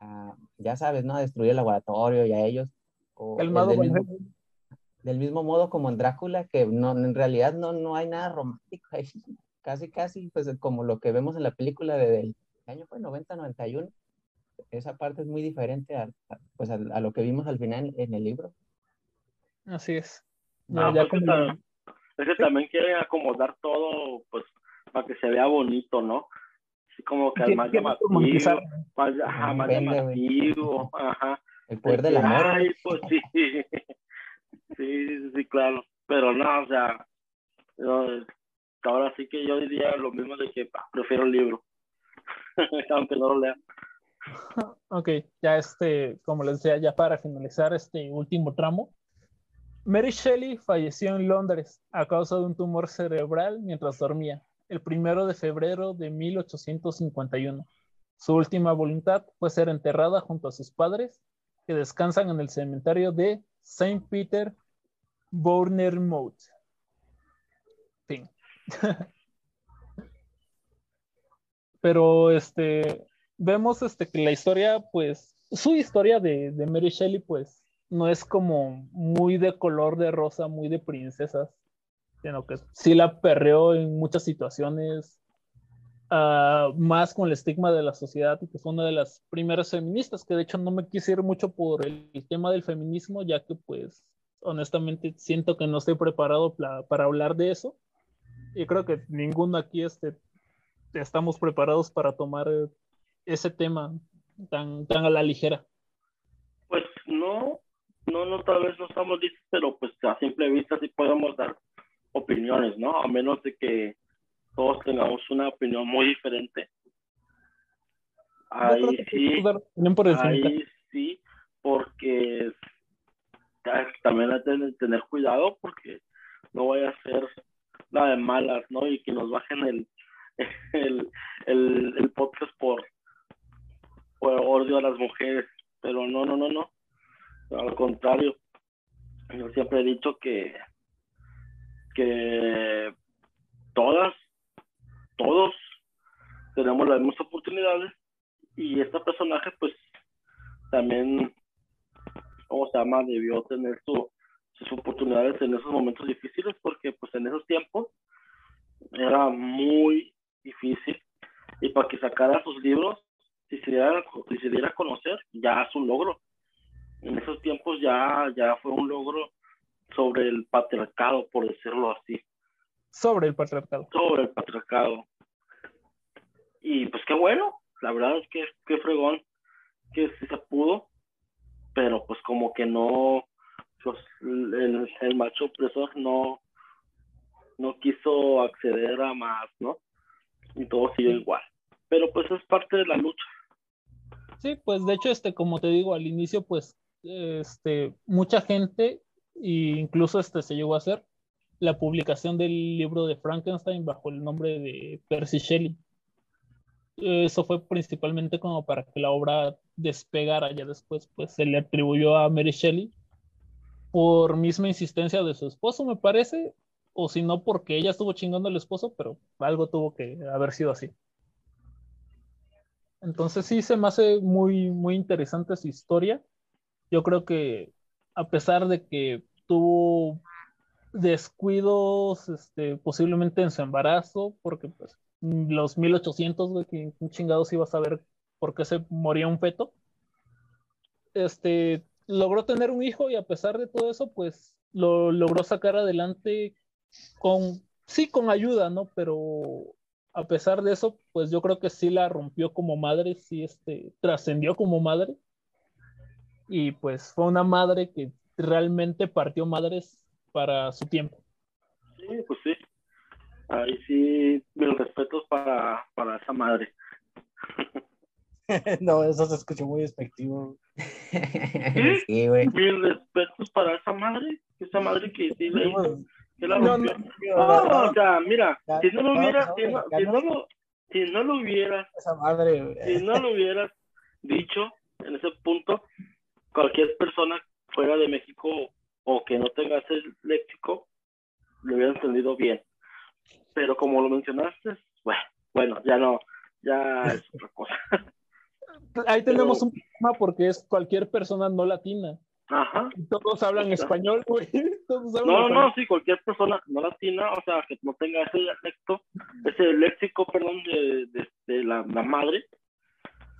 a, ya sabes, ¿no? A destruir el laboratorio y a ellos. O el del, mismo, del, mismo, modo como en Drácula, que no, en realidad no, no hay nada romántico ahí. Casi, casi, pues como lo que vemos en la película de, del año fue 90-91. Esa parte es muy diferente a, a pues a, a, lo que vimos al final en el libro. Así es. No, ya, ya como... es, que, es que también quieren acomodar todo, pues, para que se vea bonito, ¿no? Así como que al más llamativo, más, ajá, más llamativo, ajá. El poder del amor. Ay, pues sí. sí, sí, claro. Pero no, o sea, yo, ahora sí que yo diría lo mismo de que bah, prefiero el libro. Aunque no lo lea. Ok, ya este, como les decía, ya para finalizar este último tramo. Mary Shelley falleció en Londres a causa de un tumor cerebral mientras dormía, el primero de febrero de 1851. Su última voluntad fue ser enterrada junto a sus padres que descansan en el cementerio de Saint Peter Bournemouth. Pero este vemos este que la historia, pues, su historia de, Mary Shelley, pues, no es como muy de color de rosa, muy de princesas, sino que sí la perreó en muchas situaciones, Uh, más con el estigma de la sociedad y que fue una de las primeras feministas, que de hecho no me quise ir mucho por el, tema del feminismo, ya que pues honestamente siento que no estoy preparado para, para hablar de eso. Y creo que ninguno aquí este, estamos preparados para tomar ese tema tan, tan a la ligera. Pues no, no, no, tal vez no estamos listos, pero pues a simple vista sí podemos dar opiniones, ¿no? A menos de que todos tengamos una opinión muy diferente. Ahí sí, ahí sí, porque también hay que tener cuidado porque no vaya a ser nada de malas, ¿no? Y que nos bajen el, el, el, el podcast por, por odio a las mujeres. Pero no, no, no, no. Al contrario, yo siempre he dicho que, que todas todos tenemos las mismas oportunidades y este personaje pues también, ¿cómo se llama? Debió tener su, sus oportunidades en esos momentos difíciles porque pues en esos tiempos era muy difícil y para que sacara sus libros si se diera, si se diera a conocer ya es un logro en esos tiempos ya ya fue un logro sobre el patriarcado por decirlo así sobre el patriarcado. Sobre el patriarcado. Y pues qué bueno, la verdad es que qué fregón que sí se pudo, pero pues como que no, pues el, el macho opresor no, no quiso acceder a más, ¿no? Y todo siguió igual. Pero pues es parte de la lucha. Sí, pues de hecho, este, como te digo, al inicio, pues, este, mucha gente, e incluso este se llegó a hacer la publicación del libro de Frankenstein bajo el nombre de Percy Shelley. Eso fue principalmente como para que la obra despegara, ya después pues se le atribuyó a Mary Shelley por misma insistencia de su esposo, me parece, o si no porque ella estuvo chingando al esposo, pero algo tuvo que haber sido así. Entonces sí se me hace muy, muy interesante su historia. Yo creo que a pesar de que tuvo descuidos este, posiblemente en su embarazo, porque pues los 1800, güey, que un chingados iba a saber por qué se moría un feto. Este, logró tener un hijo y a pesar de todo eso, pues lo logró sacar adelante con, sí, con ayuda, ¿no? Pero a pesar de eso, pues yo creo que sí la rompió como madre, sí, este, trascendió como madre. Y pues fue una madre que realmente partió madres para su tiempo. Sí, pues sí. Ahí sí, mis respetos para, para esa madre. no, eso se escuchó muy despectivo. sí, güey. Mis respetos para esa madre. Esa madre que sí le que la No. No, No, o sea, mira, Ya, si no lo no, si no, si no. lo, si no lo hubieras, Esa madre, si no lo hubieras dicho en ese punto, cualquier persona fuera de México o que no tenga ese léxico, lo hubiera entendido bien. Pero como lo mencionaste, bueno, bueno, ya no, ya es otra cosa. Ahí tenemos un problema porque es cualquier persona no latina. Ajá. Y Todos hablan español, güey. Todos hablan No, no, español. no, sí, cualquier persona no latina, o sea, que no tenga ese dialecto, ese léxico, perdón, de, de, de la, la madre,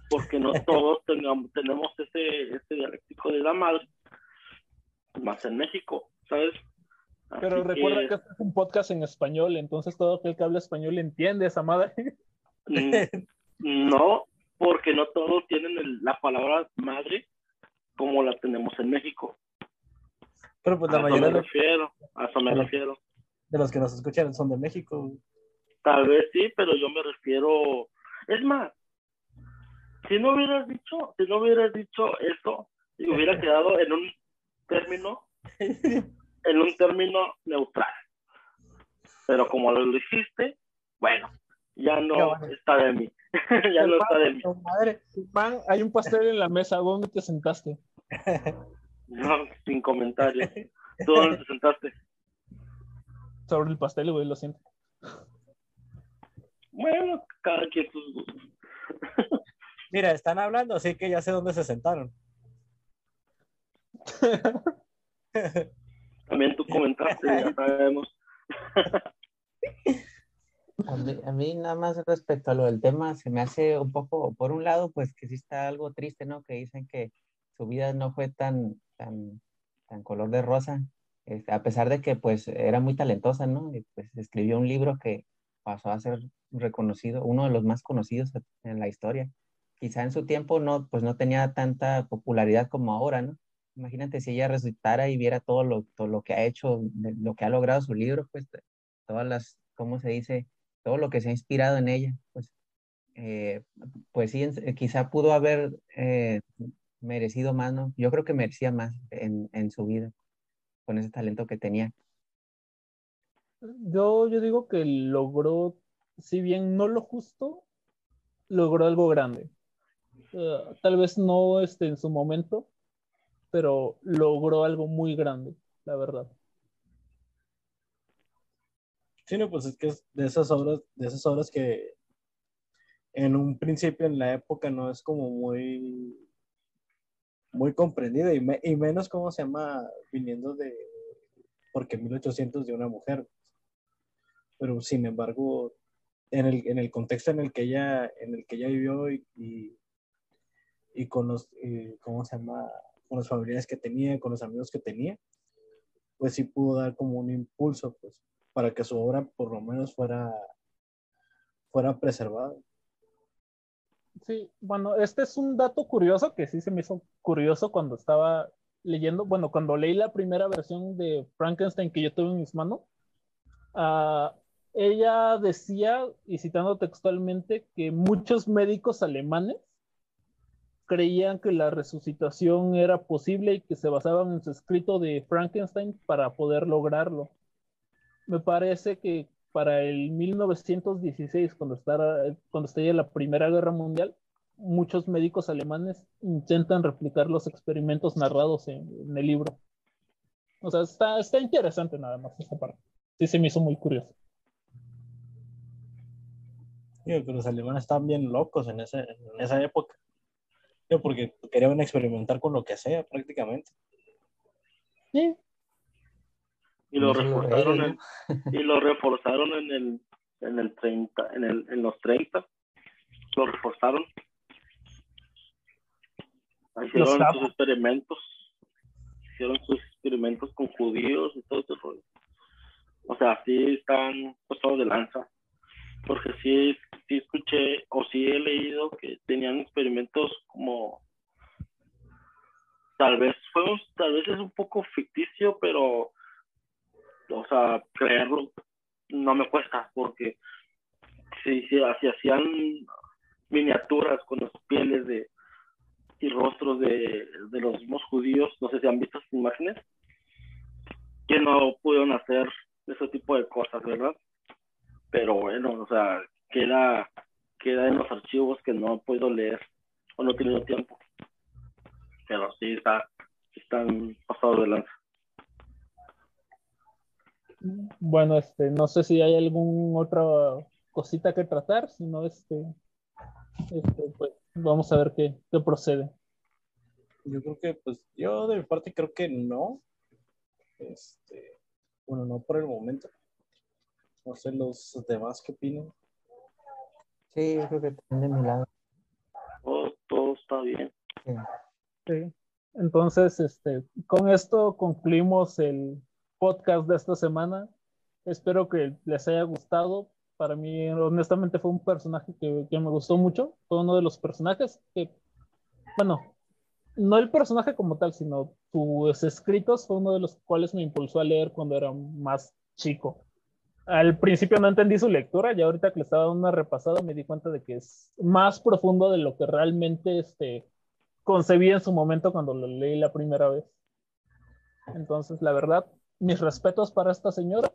porque no todos tengamos, tenemos ese, ese dialéctico de la madre, más en México, ¿sabes? Pero recuerda que este es un podcast en español, entonces todo aquel que habla español entiende esa madre. mm, No, porque no todos tienen el- la palabra madre como la tenemos en México. Pero pues A la eso mayoría me de los, refiero, a eso me Pero- refiero. de los que nos escuchan son de México. Tal vez sí, pero yo me refiero. Es más, si no hubieras dicho, si no hubieras dicho eso, y hubiera quedado en un término, en un término neutral. Pero como lo dijiste, bueno, ya no está de mí. ya no está de mí. Madre. Man, hay un pastel en la mesa, ¿dónde te sentaste? No, sin comentarios. ¿Tú dónde te sentaste? Sobre el pastel, güey, lo siento. Bueno, cada quien sus gustos. Mira, están hablando, así que ya sé dónde se sentaron. También tú comentaste, ya sabemos. A mí, a mí nada más respecto a lo del tema, se me hace un poco, por un lado, pues que sí está algo triste, ¿no? Que dicen que su vida no fue tan, tan, tan color de rosa, este, a pesar de que pues era muy talentosa, ¿no? Y pues escribió un libro que pasó a ser reconocido, uno de los más conocidos en la historia. Quizá en su tiempo no, pues no tenía tanta popularidad como ahora, ¿no? Imagínate si ella resucitara y viera todo lo, todo lo que ha hecho, lo que ha logrado su libro, pues todas las, ¿cómo se dice? Todo lo que se ha inspirado en ella, pues, eh, pues sí, quizá pudo haber eh, merecido más, ¿no? Yo creo que merecía más en, en su vida, con ese talento que tenía. Yo, yo digo que logró, si bien no lo justo, logró algo grande. Eh, tal vez no este, en su momento, pero logró algo muy grande, la verdad. Sí, no, pues es que es de esas obras, de esas obras que en un principio en la época no es como muy muy comprendida y, me- y menos cómo se llama viniendo de porque 1800 de una mujer. Pero sin embargo en el, en el contexto en el que ella en el que ella vivió y, y, con los y cómo se llama con los familiares que tenía con los amigos que tenía pues sí pudo dar como un impulso pues para que su obra por lo menos fuera fuera preservada Sí, bueno, este es un dato curioso que sí se me hizo curioso cuando estaba leyendo, bueno, cuando leí la primera versión de Frankenstein que yo tuve en mis manos, ah, ella decía, y citando textualmente, que muchos médicos alemanes creían que la resucitación era posible y que se basaban en su escrito de Frankenstein para poder lograrlo. Me parece que para el 1916, cuando, estaba, cuando estalla la Primera Guerra Mundial, muchos médicos alemanes intentan replicar los experimentos narrados en, en el libro. O sea, está, está interesante nada más esa parte. Sí, se me hizo muy curioso. Digo que los alemanes estaban bien locos en, ese, en esa época. Digo, porque querían experimentar con lo que sea prácticamente. Sí, Y lo reforzaron en, y lo reforzaron en el en el 30, en el en los 30. Lo reforzaron. Hicieron Los sus experimentos. Hicieron sus experimentos con judíos y todo ese rollo. O sea, sí están pasados de lanza. Porque sí, sí escuché o sí he leído que tenían experimentos como tal vez fue un- tal vez es un poco ficticio, pero o sea, creerlo no me cuesta porque si, si, hacían miniaturas con las pieles de y rostros de, de los mismos judíos, no sé si han visto esas imágenes, que no pudieron hacer ese tipo de cosas, ¿verdad? Pero bueno, o sea, queda, queda en los archivos que no podido leer o no he tenido tiempo. Pero sí está, están pasados de lanza. Bueno, este, no sé si hay alguna otra cosita que tratar, si no, este, este, pues vamos a ver qué, qué procede. Yo creo que, pues, yo de mi parte creo que no. Este, bueno, no por el momento. No sé los demás qué opinan. Sí, yo creo que también de mi lado. Todo, todo está bien. Sí. Sí. Entonces, este, con esto concluimos el podcast de esta semana. Espero que les haya gustado. Para mí, honestamente, fue un personaje que, que me gustó mucho. Fue uno de los personajes que, bueno, no el personaje como tal, sino sus escritos fue uno de los cuales me impulsó a leer cuando era más chico. Al principio no entendí su lectura y ahorita que le estaba dando una repasada me di cuenta de que es más profundo de lo que realmente este, concebí en su momento cuando lo leí la primera vez. Entonces, la verdad, mis respetos para esta señora.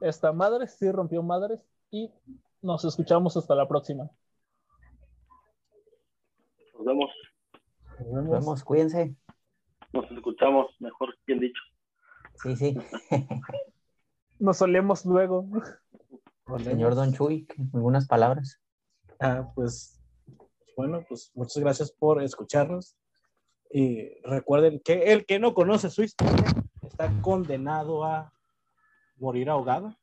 Esta madre sí rompió madres y nos escuchamos hasta la próxima. Nos vemos, Nos Nos vemos. vemos, cuídense. nos escuchamos, mejor bien dicho. Sí, sí. Nos solemos luego. Señor vemos. Don Chuy, algunas palabras. Ah, pues, bueno, pues muchas gracias por escucharnos. Y recuerden que el que no conoce su historia está condenado a morir ahogado.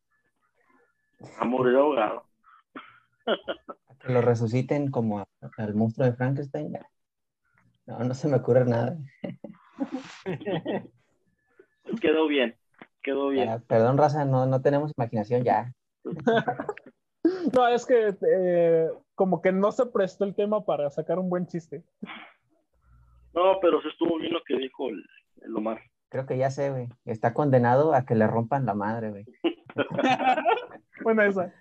A morir ahogado. Que lo resuciten como a- al monstruo de Frankenstein. No, no se me ocurre nada. Quedó bien, quedó bien. Ya, perdón, raza, no, no tenemos imaginación ya. No, es que eh, como que no se prestó el tema para sacar un buen chiste. No, pero se estuvo bien lo que dijo el, el Omar. Creo que ya sé, güey. Está condenado a que le rompan la madre, güey. Bueno, esa.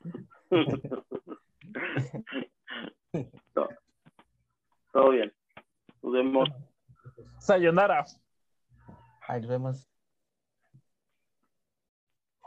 todo, todo bien. Nos vemos. Sayonara. Ahí nos vemos.